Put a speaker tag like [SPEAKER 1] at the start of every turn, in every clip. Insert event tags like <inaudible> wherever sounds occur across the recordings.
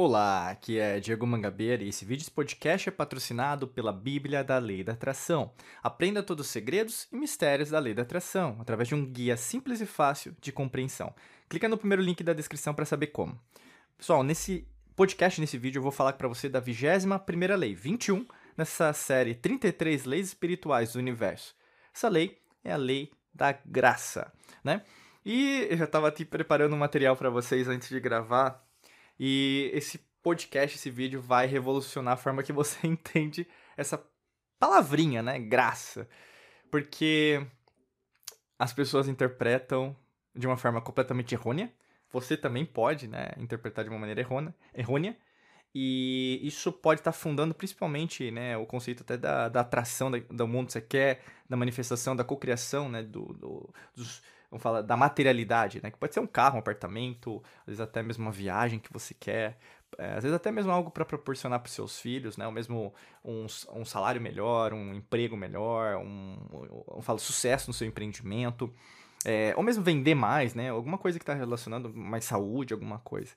[SPEAKER 1] Olá, aqui é Diego Mangabeira e esse vídeo esse podcast é patrocinado pela Bíblia da Lei da Atração. Aprenda todos os segredos e mistérios da Lei da Atração através de um guia simples e fácil de compreensão. Clica no primeiro link da descrição para saber como. Pessoal, nesse podcast, nesse vídeo, eu vou falar para você da 21 primeira lei, 21, nessa série 33 leis espirituais do universo. Essa lei é a lei da graça, né? E eu já estava aqui preparando um material para vocês antes de gravar e esse podcast, esse vídeo vai revolucionar a forma que você <laughs> entende essa palavrinha, né? Graça. Porque as pessoas interpretam de uma forma completamente errônea. Você também pode, né, interpretar de uma maneira errônea, errônea. E isso pode estar fundando principalmente né, o conceito até da, da atração da, do mundo que você quer, da manifestação, da cocriação, né, do, do, dos, vamos falar, da materialidade, né? Que pode ser um carro, um apartamento, às vezes até mesmo uma viagem que você quer, é, às vezes até mesmo algo para proporcionar para seus filhos, né? Ou mesmo um, um salário melhor, um emprego melhor, um, um, um sucesso no seu empreendimento, é, ou mesmo vender mais, né? Alguma coisa que está relacionando mais saúde, alguma coisa.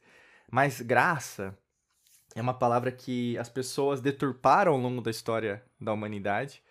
[SPEAKER 1] Mas graça é uma palavra que as pessoas deturparam ao longo da história da humanidade.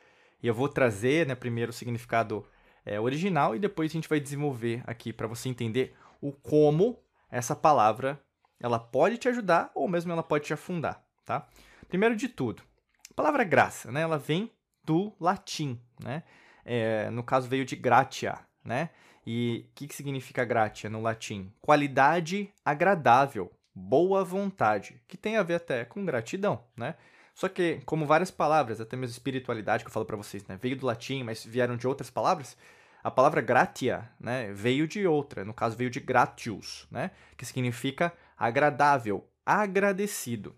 [SPEAKER 1] E eu vou trazer, né, primeiro o significado é, original e depois a gente vai desenvolver aqui para você entender o como essa palavra ela pode te ajudar ou mesmo ela pode te afundar, tá? Primeiro de tudo, a palavra graça, né? Ela vem do latim, né? É, no caso veio de gratia, né? E o que, que significa gratia no latim? Qualidade agradável, boa vontade, que tem a ver até com gratidão, né? Só que, como várias palavras, até mesmo espiritualidade que eu falo para vocês, né? Veio do latim, mas vieram de outras palavras. A palavra gratia, né? Veio de outra. No caso, veio de gratius, né? Que significa agradável, agradecido,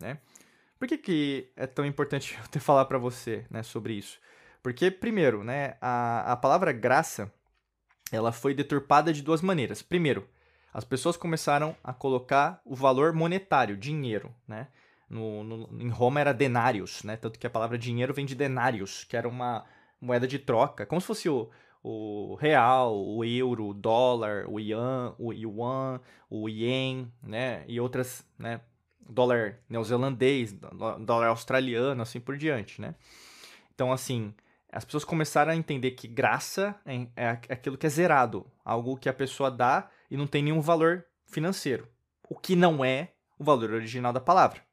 [SPEAKER 1] né? Por que, que é tão importante <laughs> eu ter falar para você, né, sobre isso? Porque, primeiro, né, a, a palavra graça, ela foi deturpada de duas maneiras. Primeiro, as pessoas começaram a colocar o valor monetário, dinheiro, né? No, no, em Roma era denários, né? Tanto que a palavra dinheiro vem de denários, que era uma moeda de troca, como se fosse o, o real, o euro, o dólar, o yuan, o yuan, o yen, né? E outras, né? Dólar neozelandês, dólar australiano, assim por diante, né? Então, assim, as pessoas começaram a entender que graça é, é aquilo que é zerado, algo que a pessoa dá e não tem nenhum valor financeiro, o que não é o valor original da palavra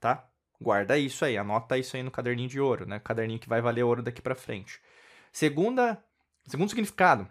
[SPEAKER 1] tá? Guarda isso aí, anota isso aí no caderninho de ouro, né? Caderninho que vai valer ouro daqui para frente. Segunda, segundo significado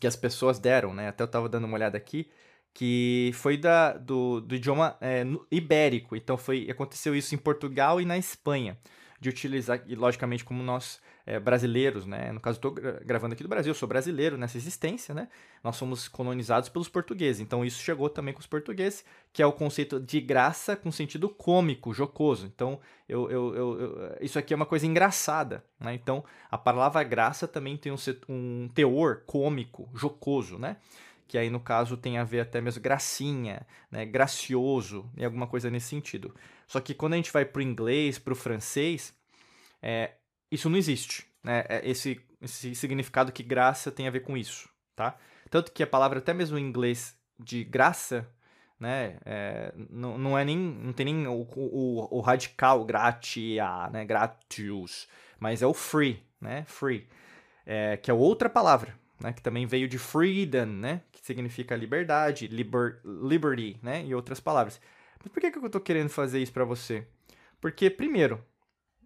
[SPEAKER 1] que as pessoas deram, né? Até eu tava dando uma olhada aqui, que foi da, do, do idioma é, ibérico. Então foi aconteceu isso em Portugal e na Espanha, de utilizar, e logicamente como nós é, brasileiros, né? No caso, estou gravando aqui do Brasil, eu sou brasileiro nessa existência, né? Nós somos colonizados pelos portugueses. Então, isso chegou também com os portugueses, que é o conceito de graça com sentido cômico, jocoso. Então, eu, eu, eu, isso aqui é uma coisa engraçada, né? Então, a palavra graça também tem um, um teor cômico, jocoso, né? Que aí no caso tem a ver até mesmo gracinha, né, gracioso e alguma coisa nesse sentido. Só que quando a gente vai para o inglês, para o francês, é, isso não existe. Né? É, esse, esse significado que graça tem a ver com isso, tá? Tanto que a palavra, até mesmo em inglês, de graça, né? É, não, não é nem. Não tem nem o, o, o radical gratia, né? Gratius. Mas é o free, né? Free. É, que é outra palavra, né? Que também veio de freedom, né? Que significa liberdade, liber, liberty, né? E outras palavras. Mas por que, que eu tô querendo fazer isso para você? Porque, primeiro,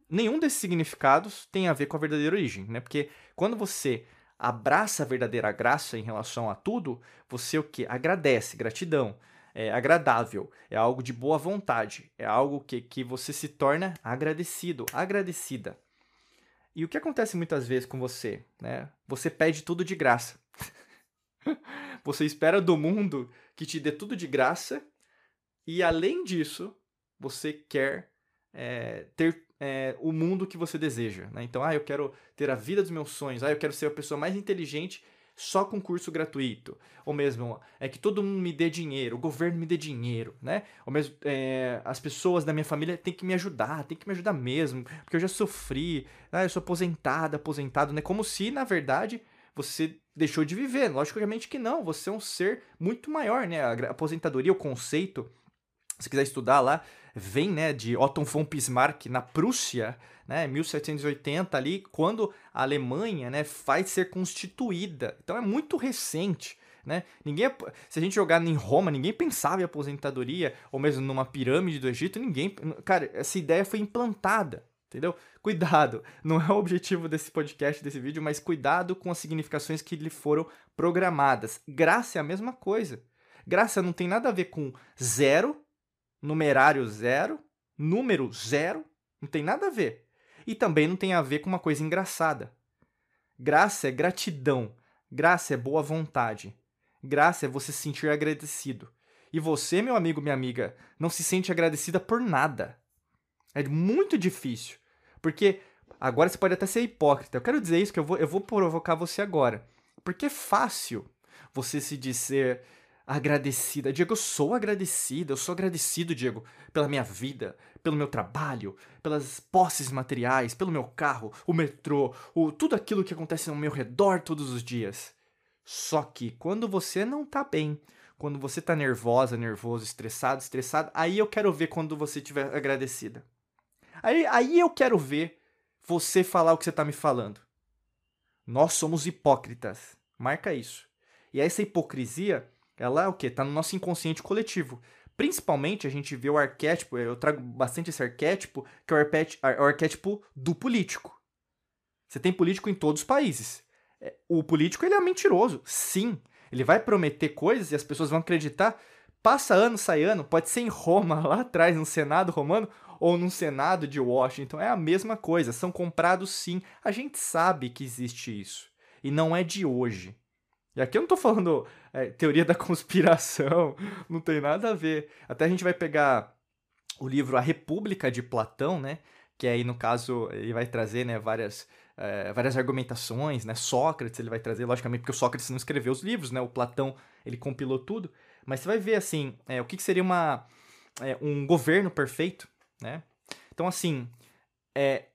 [SPEAKER 1] nenhum desses significados tem a ver com a verdadeira origem, né? Porque quando você abraça a verdadeira graça em relação a tudo, você o que? Agradece, gratidão. É agradável, é algo de boa vontade, é algo que, que você se torna agradecido, agradecida. E o que acontece muitas vezes com você? Né? Você pede tudo de graça. <laughs> você espera do mundo que te dê tudo de graça, e além disso, você quer é, ter é, o mundo que você deseja. Né? Então, ah, eu quero ter a vida dos meus sonhos, ah, eu quero ser a pessoa mais inteligente só com curso gratuito. Ou mesmo, é que todo mundo me dê dinheiro, o governo me dê dinheiro, né? Ou mesmo, é, as pessoas da minha família têm que me ajudar, têm que me ajudar mesmo, porque eu já sofri, ah, eu sou aposentada, aposentado, né? Como se, na verdade, você deixou de viver. Logicamente que não, você é um ser muito maior, né? A aposentadoria, o conceito se quiser estudar lá, vem né, de Otto von Bismarck na Prússia, né, 1780 ali, quando a Alemanha né, faz ser constituída. Então é muito recente. Né? Ninguém, se a gente jogar em Roma, ninguém pensava em aposentadoria, ou mesmo numa pirâmide do Egito, ninguém. Cara, essa ideia foi implantada, entendeu? Cuidado, não é o objetivo desse podcast, desse vídeo, mas cuidado com as significações que lhe foram programadas. Graça é a mesma coisa. Graça não tem nada a ver com zero, numerário zero, número zero, não tem nada a ver. E também não tem a ver com uma coisa engraçada. Graça é gratidão, graça é boa vontade. Graça é você se sentir agradecido. E você, meu amigo, minha amiga, não se sente agradecida por nada. É muito difícil. Porque agora você pode até ser hipócrita. Eu quero dizer isso que eu vou, eu vou provocar você agora. Porque é fácil você se dizer agradecida. Diego, eu sou agradecida, eu sou agradecido, Diego, pela minha vida, pelo meu trabalho, pelas posses materiais, pelo meu carro, o metrô, o, tudo aquilo que acontece ao meu redor todos os dias. Só que quando você não tá bem, quando você tá nervosa, nervoso, estressado, estressado, aí eu quero ver quando você estiver agradecida. Aí, aí eu quero ver você falar o que você tá me falando. Nós somos hipócritas. Marca isso. E essa hipocrisia, ela é o quê? Tá no nosso inconsciente coletivo. Principalmente a gente vê o arquétipo, eu trago bastante esse arquétipo, que é o arquétipo do político. Você tem político em todos os países. É, o político ele é mentiroso, sim. Ele vai prometer coisas e as pessoas vão acreditar. Passa ano, sai ano, pode ser em Roma, <laughs> lá atrás, no Senado romano, ou no Senado de Washington. É a mesma coisa, são comprados sim. A gente sabe que existe isso. E não é de hoje. E aqui eu não tô falando é, teoria da <laughs> conspiração, não tem nada a ver. Até a gente vai pegar o livro A República de Platão, né? Que aí, no caso, ele vai trazer né, várias é, várias argumentações, né? Sócrates ele vai trazer, logicamente, porque o Sócrates não escreveu os livros, né? O Platão ele compilou tudo, mas você vai ver assim, é, o que, que seria uma, é, um governo perfeito, né? Então assim, é,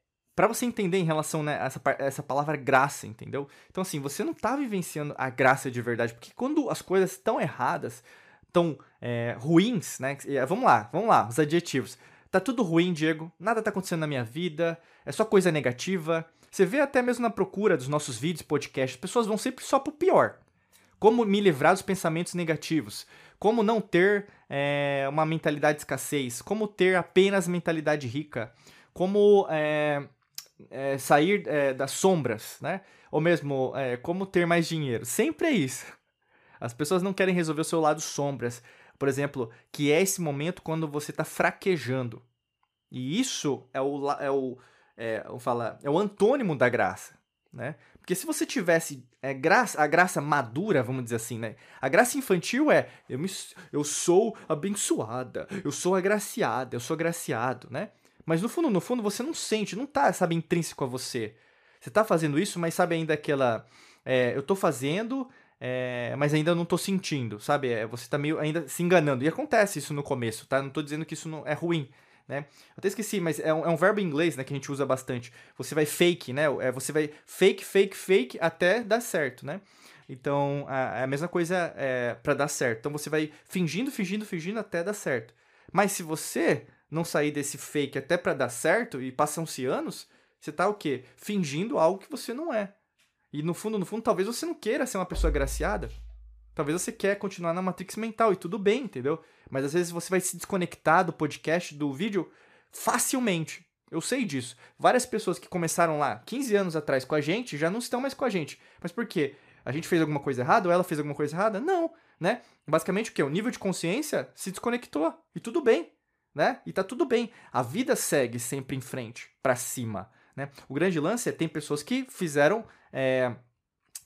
[SPEAKER 1] para você entender em relação né, a essa, essa palavra graça, entendeu? Então assim, você não tá vivenciando a graça de verdade, porque quando as coisas estão erradas, tão é, ruins, né? Vamos lá, vamos lá, os adjetivos. Tá tudo ruim, Diego. Nada tá acontecendo na minha vida. É só coisa negativa. Você vê até mesmo na procura dos nossos vídeos, podcasts, pessoas vão sempre só pro pior. Como me livrar dos pensamentos negativos. Como não ter é, uma mentalidade de escassez. Como ter apenas mentalidade rica. Como é, é, sair das sombras, né? Ou mesmo, como ter mais dinheiro. Sempre é isso. As pessoas não querem resolver o seu lado sombras. Por exemplo, que é esse momento quando você está fraquejando. E isso é o, é o, é, falar, é o antônimo da graça, né? Porque se você tivesse é, graça, a graça madura, vamos dizer assim, né? A graça infantil é eu, me, eu sou abençoada, eu sou agraciada, eu sou agraciado, né? Mas no fundo, no fundo, você não sente, não tá, sabe, intrínseco a você. Você tá fazendo isso, mas sabe ainda aquela. É, eu tô fazendo, é, mas ainda não tô sentindo, sabe? É, você tá meio ainda se enganando. E acontece isso no começo, tá? Não tô dizendo que isso não é ruim né? Eu até esqueci, mas é um, é um, verbo em inglês, né, que a gente usa bastante. Você vai fake, né? É, você vai fake, fake, fake até dar certo, né? Então, a, a mesma coisa é, para dar certo. Então, você vai fingindo, fingindo, fingindo até dar certo. Mas se você não sair desse fake até para dar certo e passam-se anos, você tá o quê? Fingindo algo que você não é. E no fundo, no fundo, talvez você não queira ser uma pessoa agraciada. Talvez você quer continuar na matrix mental e tudo bem, entendeu? Mas às vezes você vai se desconectar do podcast, do vídeo, facilmente. Eu sei disso. Várias pessoas que começaram lá 15 anos atrás com a gente já não estão mais com a gente. Mas por quê? A gente fez alguma coisa errada ou ela fez alguma coisa errada? Não, né? Basicamente o que? O nível de consciência se desconectou. E tudo bem, né? E tá tudo bem. A vida segue sempre em frente, para cima, né? O grande lance é tem pessoas que fizeram é,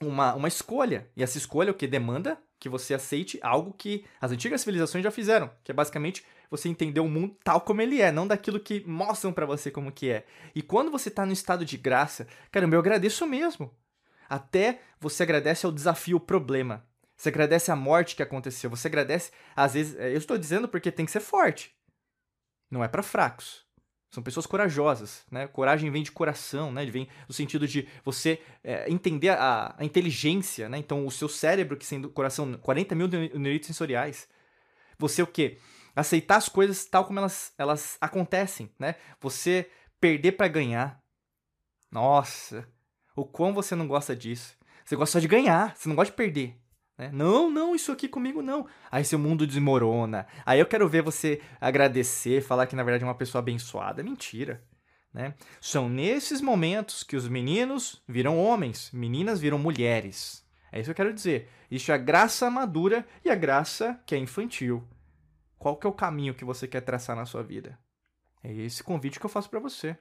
[SPEAKER 1] uma, uma escolha. E essa escolha o que demanda que você aceite algo que as antigas civilizações já fizeram, que é basicamente você entender o mundo tal como ele é, não daquilo que mostram para você como que é. E quando você tá no estado de graça, caramba, eu agradeço mesmo. Até você agradece ao desafio, o problema. Você agradece a morte que aconteceu. Você agradece, às vezes, é, eu estou dizendo porque tem que ser forte. Não é para fracos. São pessoas corajosas, né? Coragem vem de coração, né? Vem no sentido de você é, entender a, a, inteligência, né? Então, o seu cérebro, que sendo coração, 40 mil neuritos sensoriais. Você o quê? Aceitar as coisas tal como elas, elas acontecem, né? Você perder para ganhar. Nossa, o quão você não gosta disso. Você gosta só de ganhar, você não gosta de perder. Né? Não, não, isso aqui comigo não. Aí seu mundo desmorona. Aí eu quero ver você agradecer, falar que na verdade é uma pessoa abençoada. Mentira. Né? São nesses momentos que os meninos viram homens, meninas viram mulheres. É isso que eu quero dizer. Isso é a graça madura e a graça que é infantil. Qual que é o caminho que você quer traçar na sua vida? É esse convite que eu faço para você.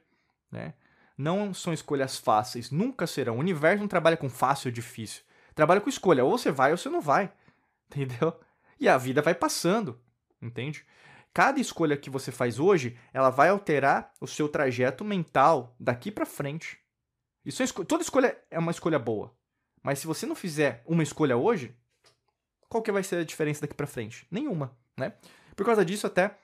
[SPEAKER 1] Né? Não são escolhas fáceis, nunca serão. O universo não trabalha com fácil ou difícil. Trabalha com escolha, ou você vai ou você não vai. <laughs> Entendeu? E a vida vai passando, entende? Cada escolha que você faz hoje, ela vai alterar o seu trajeto mental daqui para frente. Isso é esco toda escolha é uma escolha boa. Mas se você não fizer uma escolha hoje, qual que vai ser a diferença daqui para frente? Nenhuma, né? Por causa disso, até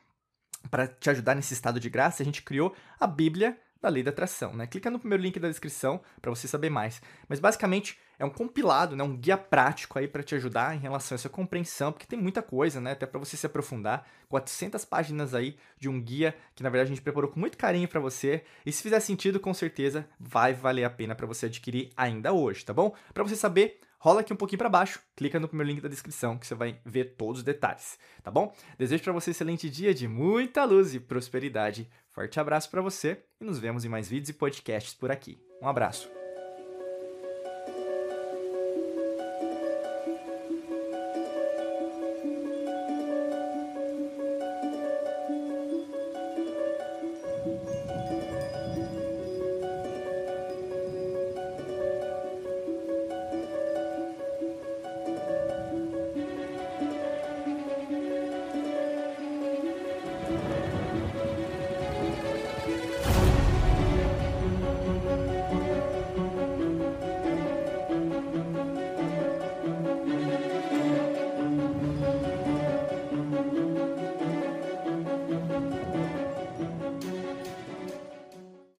[SPEAKER 1] para te ajudar nesse estado de graça, a gente criou a Bíblia da lei da atração, né? Clica no primeiro link da descrição para você saber mais. Mas basicamente é um compilado, né? Um guia prático aí para te ajudar em relação a essa compreensão, porque tem muita coisa, né? Até para você se aprofundar. 400 páginas aí de um guia que na verdade a gente preparou com muito carinho para você. E se fizer sentido, com certeza vai valer a pena para você adquirir ainda hoje, tá bom? Para você saber rola aqui um pouquinho para baixo, clica no primeiro link da descrição que você vai ver todos os detalhes, tá bom? Desejo para você um excelente dia de muita luz e prosperidade. Forte abraço para você e nos vemos em mais vídeos e podcasts por aqui. Um abraço.